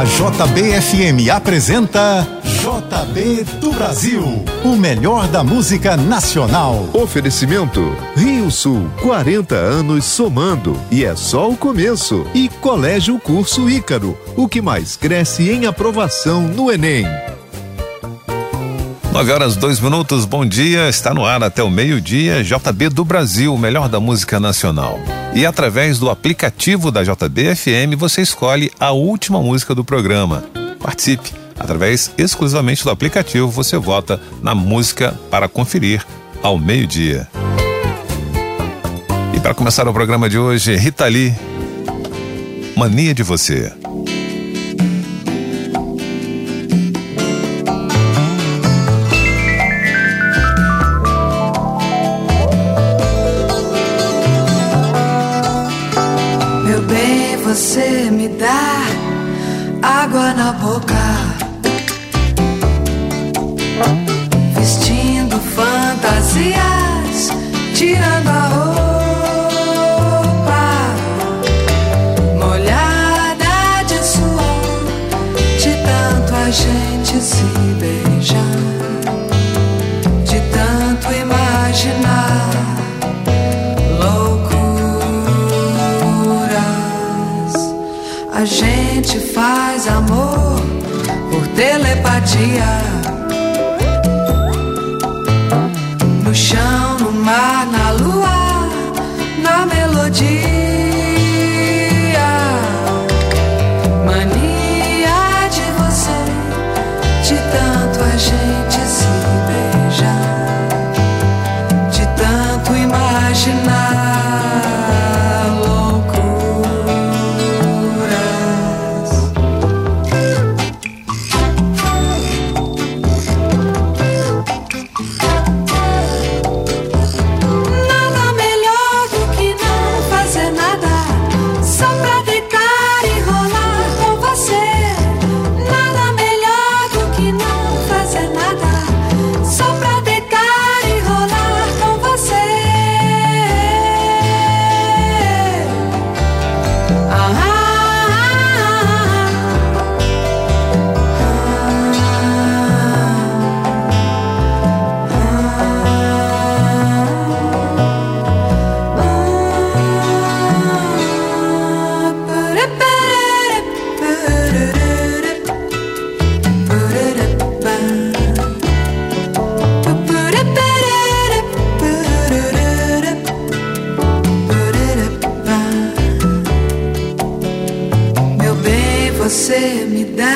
A JBFM apresenta JB do Brasil, o melhor da música nacional. Oferecimento Rio Sul, 40 anos somando e é só o começo. E Colégio Curso Ícaro, o que mais cresce em aprovação no Enem. 9 horas, 2 minutos, bom dia. Está no ar até o meio-dia, JB do Brasil, o melhor da música nacional. E através do aplicativo da JBFM você escolhe a última música do programa. Participe. Através exclusivamente do aplicativo você vota na música para conferir ao meio-dia. E para começar o programa de hoje, Rita Lee, Mania de Você. Dá água na boca. Vestindo fantasias, tirando telepatia. Você me dá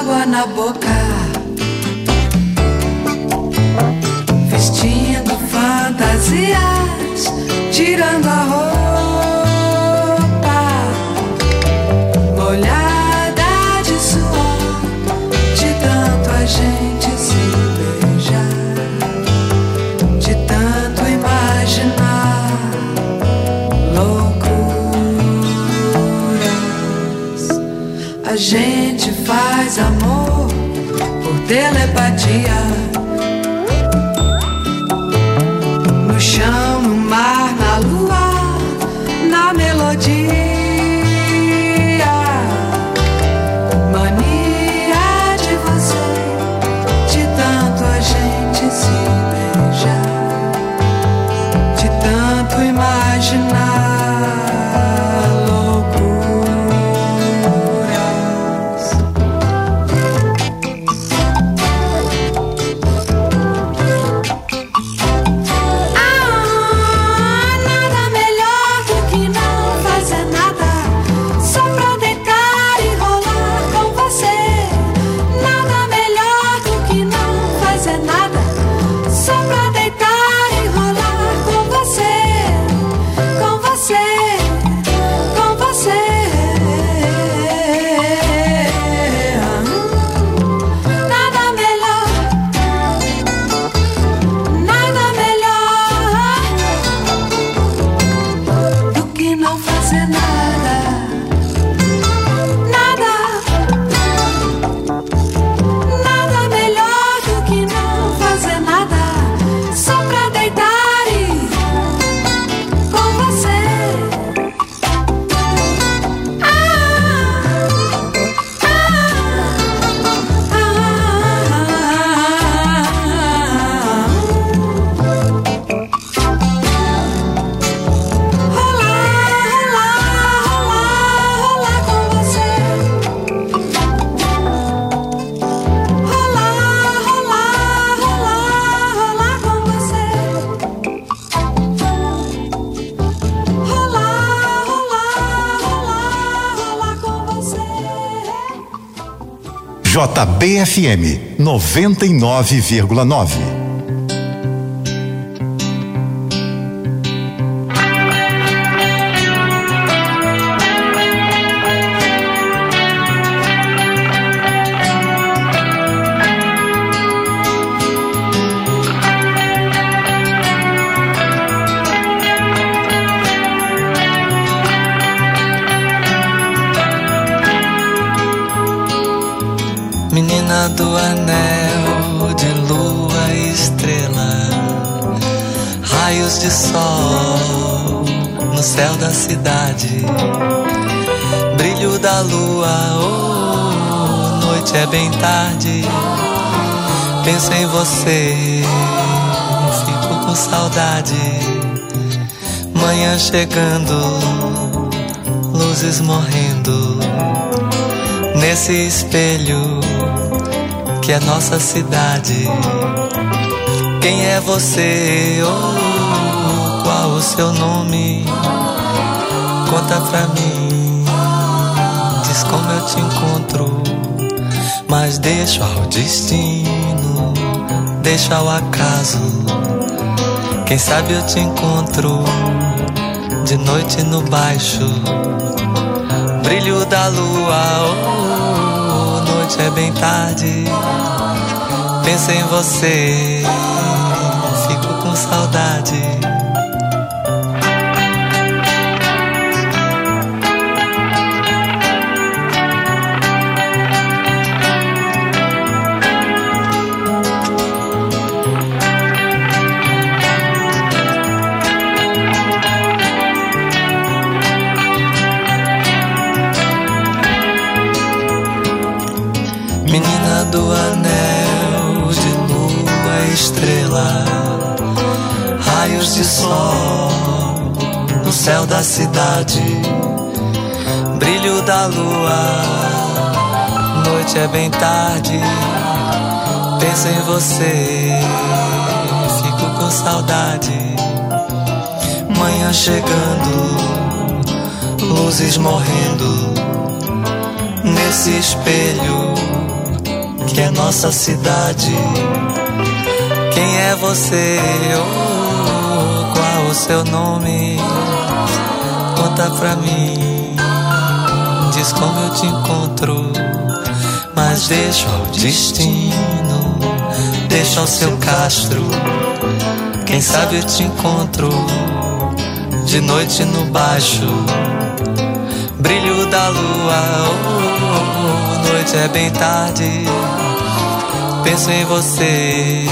água na boca, vestindo fantasias, tirando a roupa. JBFM 99,9. Do anel de lua e estrela, raios de sol no céu da cidade, brilho da lua, oh, noite é bem tarde. Penso em você, fico com saudade. Manhã chegando, luzes morrendo nesse espelho que é nossa cidade. Quem é você? Oh, qual o seu nome? Conta pra mim. Diz como eu te encontro. Mas deixa ao destino, deixa ao acaso. Quem sabe eu te encontro de noite no baixo. Brilho da lua. Oh, noite é bem tarde. Penso em você, fico com saudade. Raios de sol no céu da cidade, brilho da lua, noite é bem tarde, penso em você, fico com saudade, manhã chegando, luzes morrendo nesse espelho que é nossa cidade. Quem é você? Oh, o seu nome? Conta pra mim. Diz como eu te encontro. Mas deixa o destino, deixa o seu castro. Quem sabe eu te encontro de noite no baixo. Brilho da lua, oh, noite é bem tarde. Penso em você,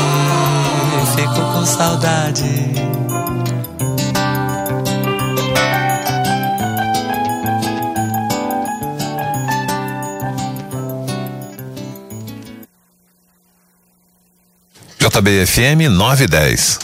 fico com saudade. JBFM 910.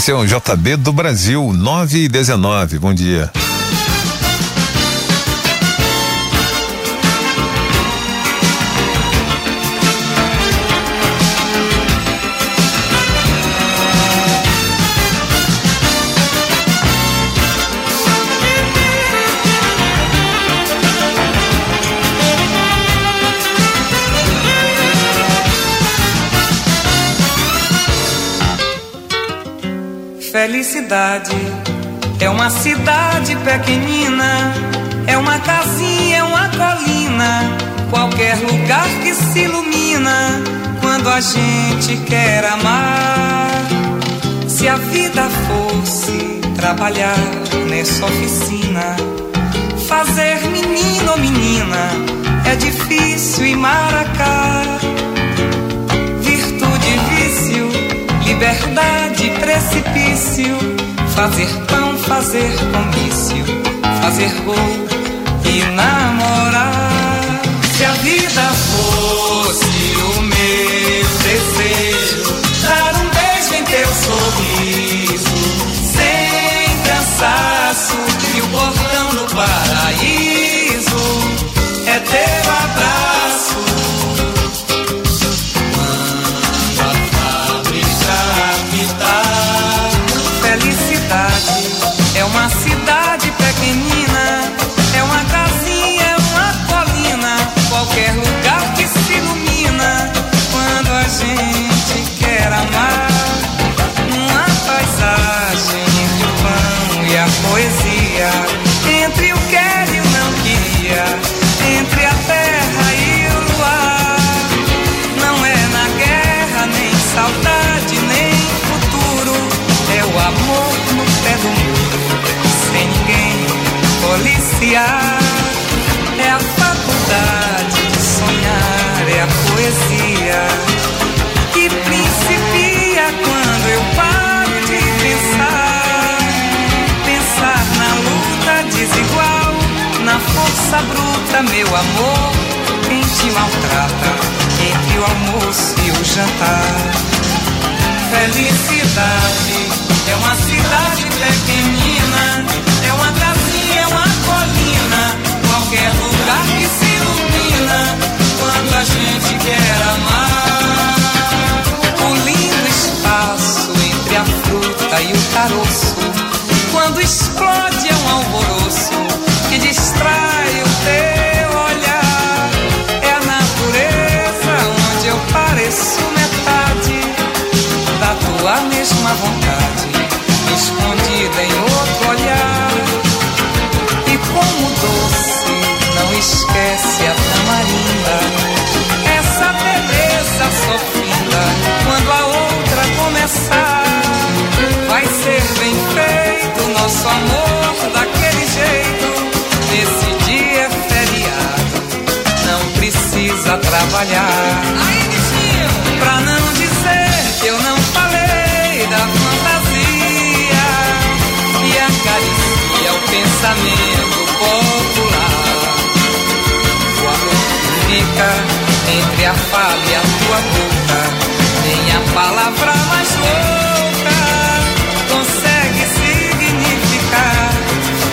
Esse é o JB do Brasil, 9 e 19. Bom dia. Felicidade é uma cidade pequenina, é uma casinha, é uma colina, qualquer lugar que se ilumina quando a gente quer amar. Se a vida fosse trabalhar nessa oficina, fazer menino ou menina é difícil e maracá. Liberdade, precipício, fazer pão, fazer comício, fazer gol e namorar. Se a vida fosse o meu desejo, dar um beijo em teu sorriso, sem cansaço, e o portão do paraíso policiar. É a faculdade de sonhar, é a poesia que principia quando eu paro de pensar. Pensar na luta desigual, na força bruta, meu amor. Quem te maltrata entre o almoço e o jantar. Felicidade é uma cidade pequenina, é uma qualquer lugar que se ilumina quando a gente quer amar. O lindo espaço entre a fruta e o caroço, quando explode é um alvoroço que distrai o teu olhar. É a natureza onde eu pareço metade da tua mesma vontade escondida em outro olhar. Trabalhar. Pra não dizer que eu não falei da fantasia e acaricia o pensamento popular. O amor fica entre a fala e a tua boca, nem a palavra mais louca consegue significar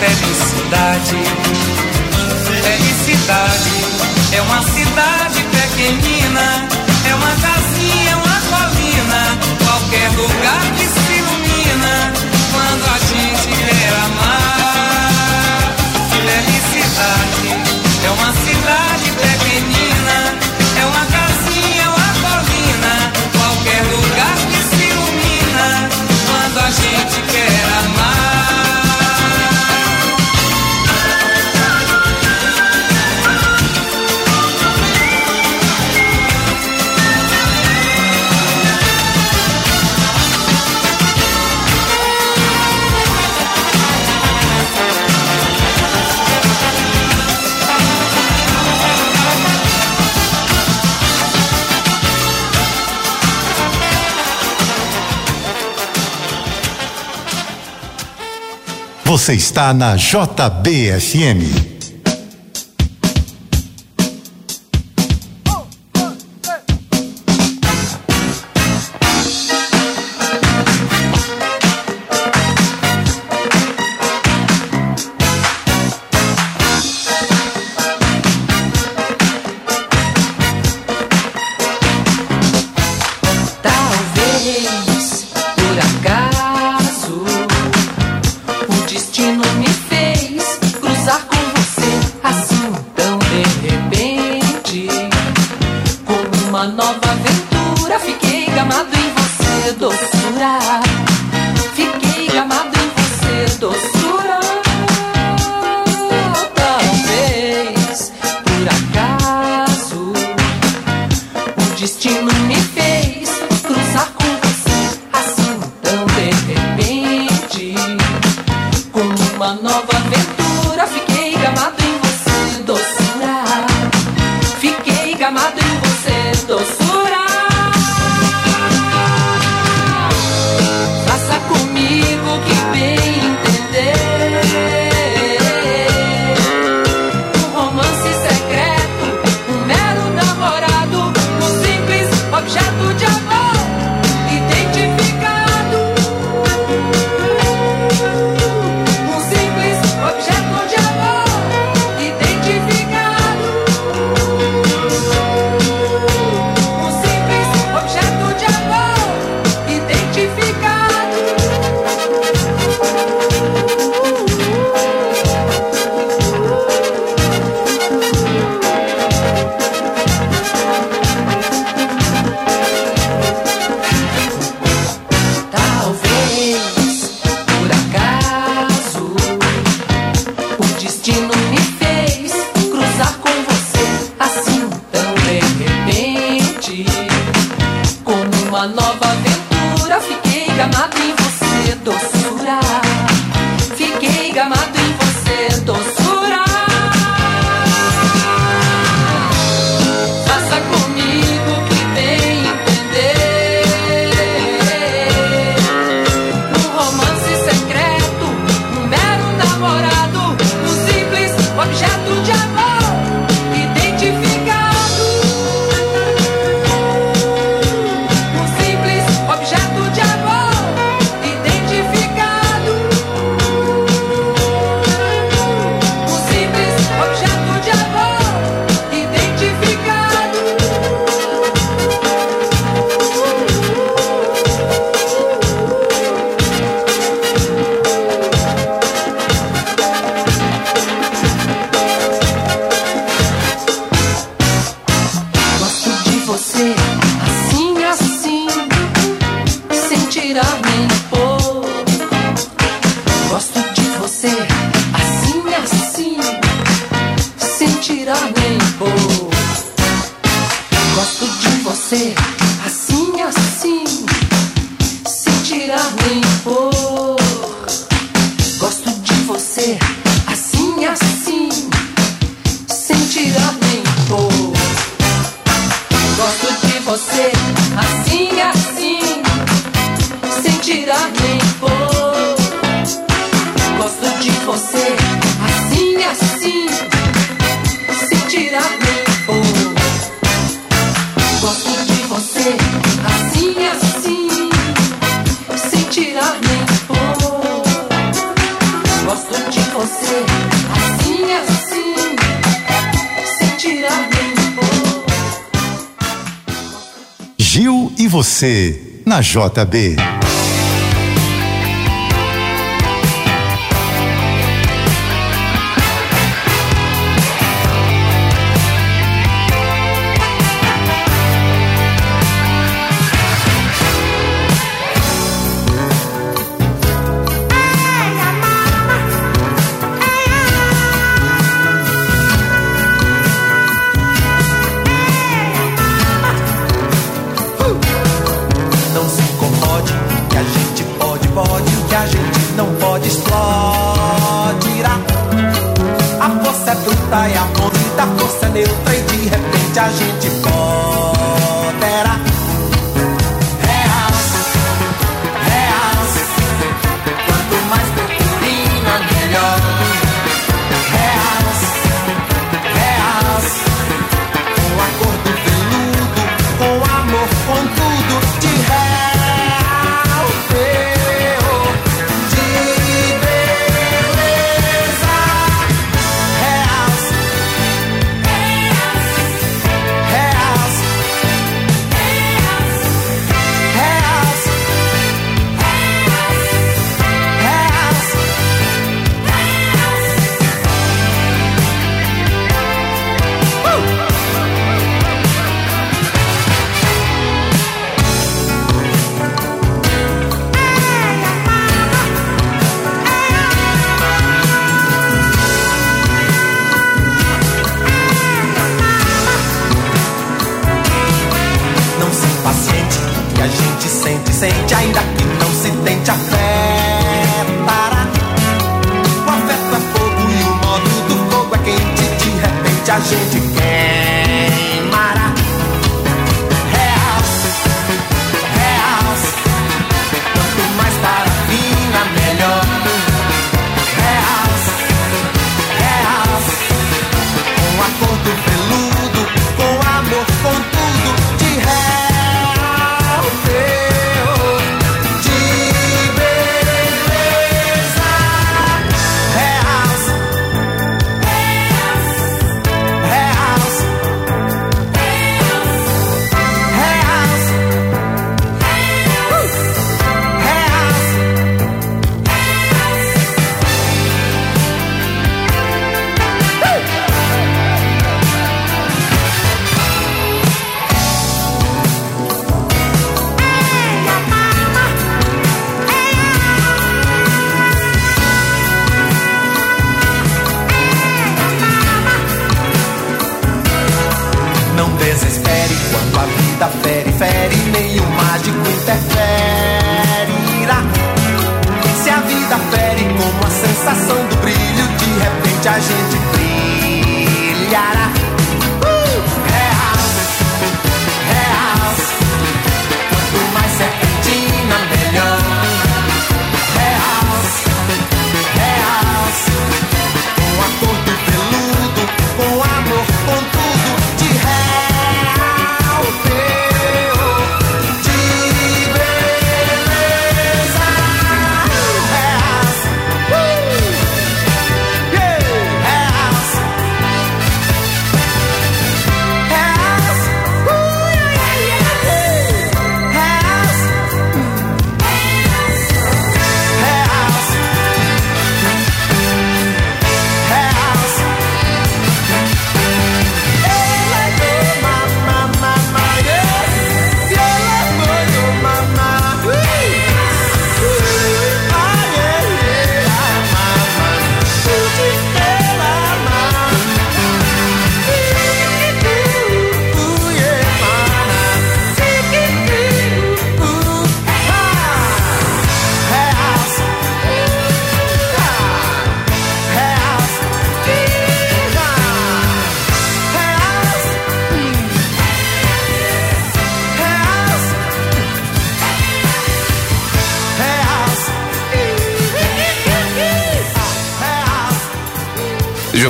felicidade. Felicidade é uma cidade pequenina, Você está na JBFM. Você, na JB.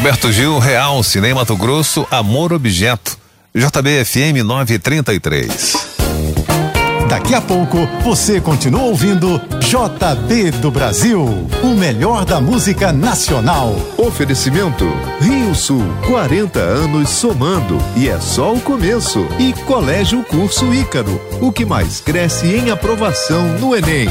Gilberto Gil, Real, Cinema do Grosso, Amor Objeto. JBFM 933. Daqui a pouco você continua ouvindo JB do Brasil, o melhor da música nacional. Oferecimento Rio Sul, 40 anos somando e é só o começo. E Colégio Curso Ícaro, o que mais cresce em aprovação no Enem.